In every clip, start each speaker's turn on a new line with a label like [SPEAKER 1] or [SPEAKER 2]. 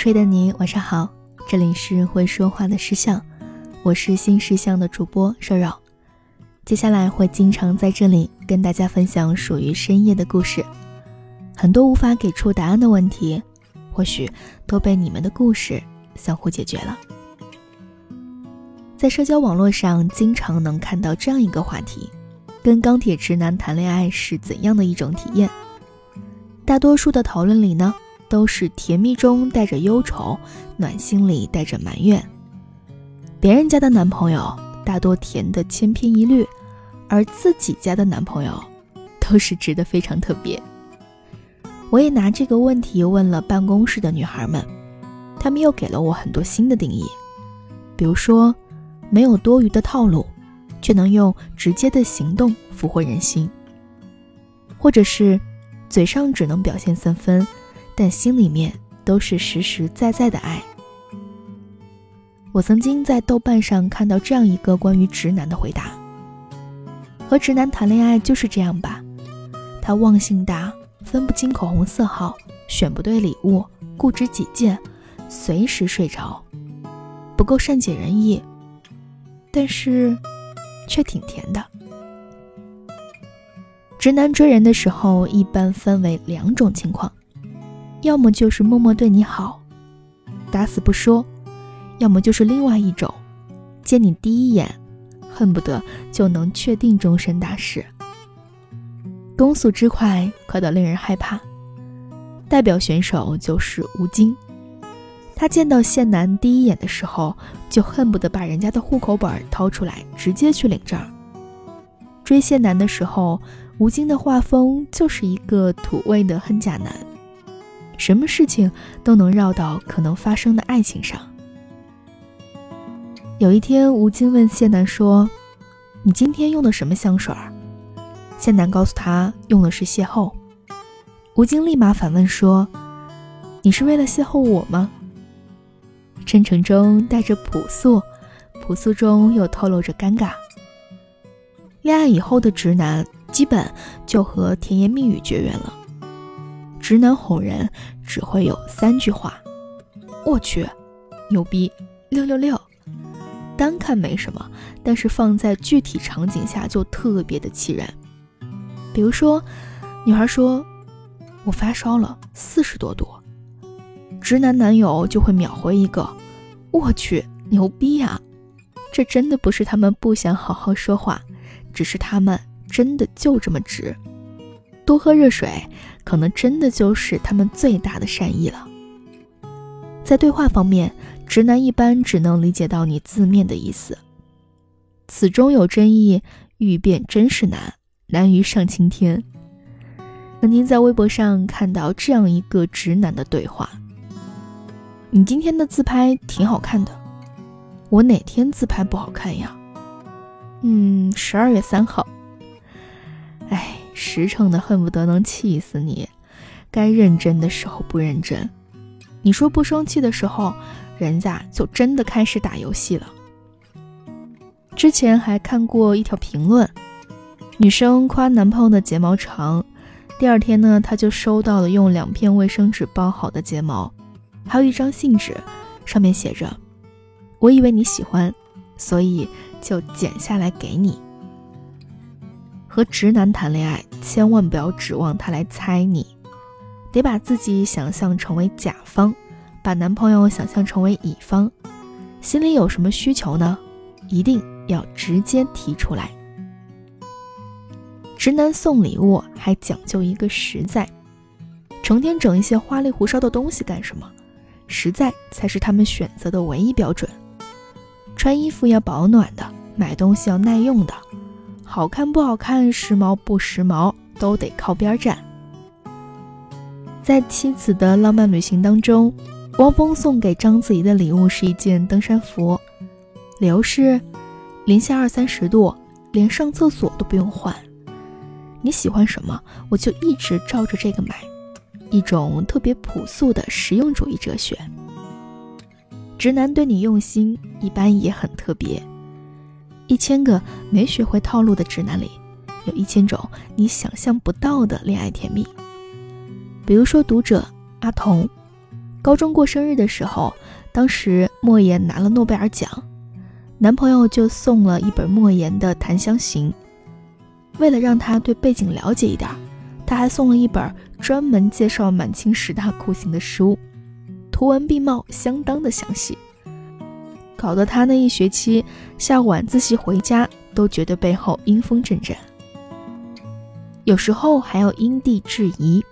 [SPEAKER 1] 睡的你晚上好，这里是会说话的石像，我是新石像的主播瘦肉。接下来会经常在这里跟大家分享属于深夜的故事，很多无法给出答案的问题，或许都被你们的故事相互解决了。在社交网络上，经常能看到这样一个话题：跟钢铁直男谈恋爱是怎样的一种体验？大多数的讨论里呢。都是甜蜜中带着忧愁，暖心里带着埋怨。别人家的男朋友大多甜的千篇一律，而自己家的男朋友都是值得非常特别。我也拿这个问题问了办公室的女孩们，她们又给了我很多新的定义，比如说没有多余的套路，却能用直接的行动俘获人心，或者是嘴上只能表现三分。但心里面都是实实在在的爱。我曾经在豆瓣上看到这样一个关于直男的回答：和直男谈恋爱就是这样吧，他忘性大，分不清口红色号，选不对礼物，固执己见，随时睡着，不够善解人意，但是却挺甜的。直男追人的时候，一般分为两种情况。要么就是默默对你好，打死不说；要么就是另外一种，见你第一眼，恨不得就能确定终身大事。攻速之快，快到令人害怕。代表选手就是吴京，他见到谢楠第一眼的时候，就恨不得把人家的户口本掏出来，直接去领证。追谢楠的时候，吴京的画风就是一个土味的恨假男。什么事情都能绕到可能发生的爱情上。有一天，吴京问谢楠说：“你今天用的什么香水？”谢楠告诉他用的是邂逅。吴京立马反问说：“你是为了邂逅我吗？”真诚中带着朴素，朴素中又透露着尴尬。恋爱以后的直男，基本就和甜言蜜语绝缘了。直男哄人只会有三句话：“我去，牛逼，六六六。”单看没什么，但是放在具体场景下就特别的气人。比如说，女孩说：“我发烧了，四十多度。”直男男友就会秒回一个：“我去，牛逼呀！”这真的不是他们不想好好说话，只是他们真的就这么直。多喝热水，可能真的就是他们最大的善意了。在对话方面，直男一般只能理解到你字面的意思，此中有真意，欲辨真是难，难于上青天。曾经在微博上看到这样一个直男的对话：“你今天的自拍挺好看的，我哪天自拍不好看呀？”嗯，十二月三号。哎。实诚的恨不得能气死你，该认真的时候不认真，你说不生气的时候，人家就真的开始打游戏了。之前还看过一条评论，女生夸男朋友的睫毛长，第二天呢，她就收到了用两片卫生纸包好的睫毛，还有一张信纸，上面写着：“我以为你喜欢，所以就剪下来给你。”和直男谈恋爱，千万不要指望他来猜你，得把自己想象成为甲方，把男朋友想象成为乙方，心里有什么需求呢？一定要直接提出来。直男送礼物还讲究一个实在，成天整一些花里胡哨的东西干什么？实在才是他们选择的唯一标准。穿衣服要保暖的，买东西要耐用的。好看不好看，时髦不时髦，都得靠边站。在妻子的浪漫旅行当中，汪峰送给章子怡的礼物是一件登山服，理由是零下二三十度，连上厕所都不用换。你喜欢什么，我就一直照着这个买，一种特别朴素的实用主义哲学。直男对你用心，一般也很特别。一千个没学会套路的直男里，有一千种你想象不到的恋爱甜蜜。比如说，读者阿童，高中过生日的时候，当时莫言拿了诺贝尔奖，男朋友就送了一本莫言的《檀香刑》。为了让他对背景了解一点，他还送了一本专门介绍满清十大酷刑的书，图文并茂，相当的详细，搞得他那一学期下晚自习回家都觉得背后阴风阵阵。有时候还要因地制宜。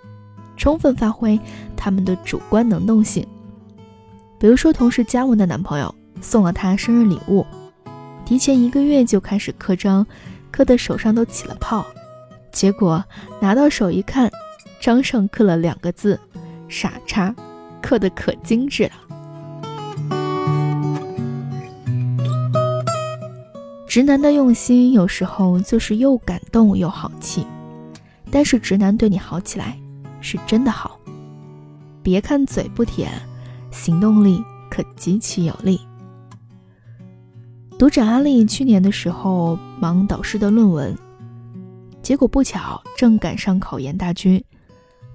[SPEAKER 1] 充分发挥他们的主观能动性。比如说，同事嘉文的男朋友送了她生日礼物，提前一个月就开始刻章，刻的手上都起了泡。结果拿到手一看，章上刻了两个字“傻叉”，刻的可精致了。直男的用心有时候就是又感动又好气，但是直男对你好起来。是真的好，别看嘴不甜，行动力可极其有力。读者阿丽去年的时候忙导师的论文，结果不巧正赶上考研大军，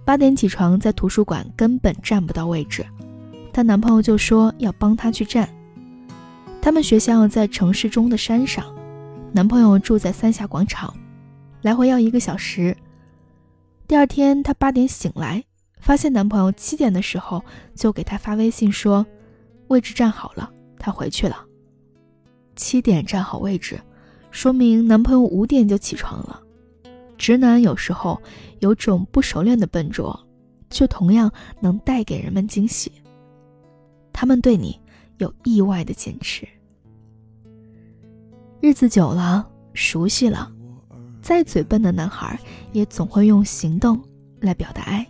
[SPEAKER 1] 八点起床在图书馆根本占不到位置，她男朋友就说要帮她去占。他们学校在城市中的山上，男朋友住在三峡广场，来回要一个小时。第二天，她八点醒来，发现男朋友七点的时候就给她发微信说，位置站好了，她回去了。七点站好位置，说明男朋友五点就起床了。直男有时候有种不熟练的笨拙，却同样能带给人们惊喜。他们对你有意外的坚持。日子久了，熟悉了。再嘴笨的男孩，也总会用行动来表达爱。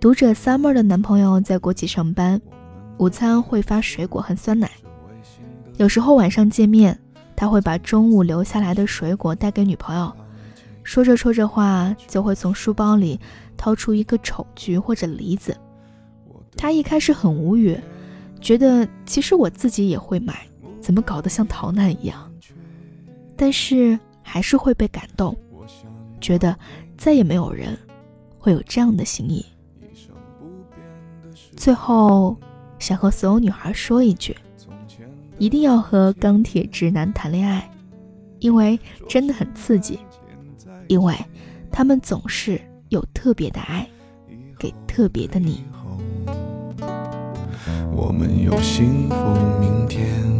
[SPEAKER 1] 读者 summer 的男朋友在国企上班，午餐会发水果和酸奶。有时候晚上见面，他会把中午留下来的水果带给女朋友。说着说着话，就会从书包里掏出一个丑橘或者梨子。他一开始很无语，觉得其实我自己也会买，怎么搞得像逃难一样？但是。还是会被感动，觉得再也没有人会有这样的心意。最后，想和所有女孩说一句：一定要和钢铁直男谈恋爱，因为真的很刺激，因为他们总是有特别的爱给特别的你。我们有幸福明天。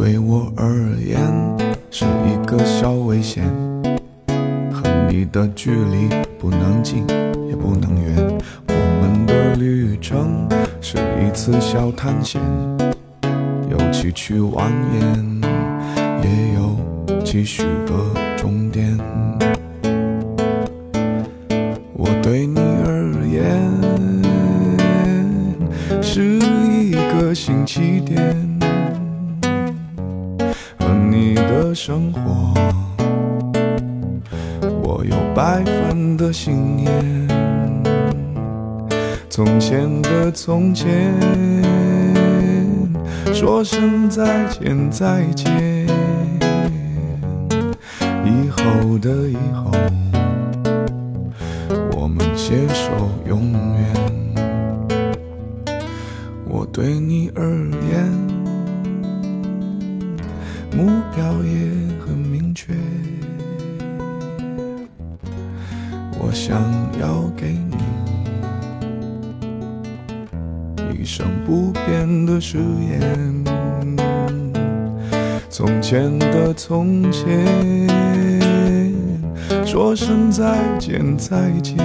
[SPEAKER 2] 对我而言是一个小危险，和你
[SPEAKER 1] 的距离不能近，也不能远。我们的旅程是一次小探险，有崎岖蜿蜒，也有继续的终点。的信念，从前的从前，说声再见再见，以后的以后，我们携手永远。我对你而言，目标也很明确。我想要给你一生不变的誓言。从前的从前，说声再见再见。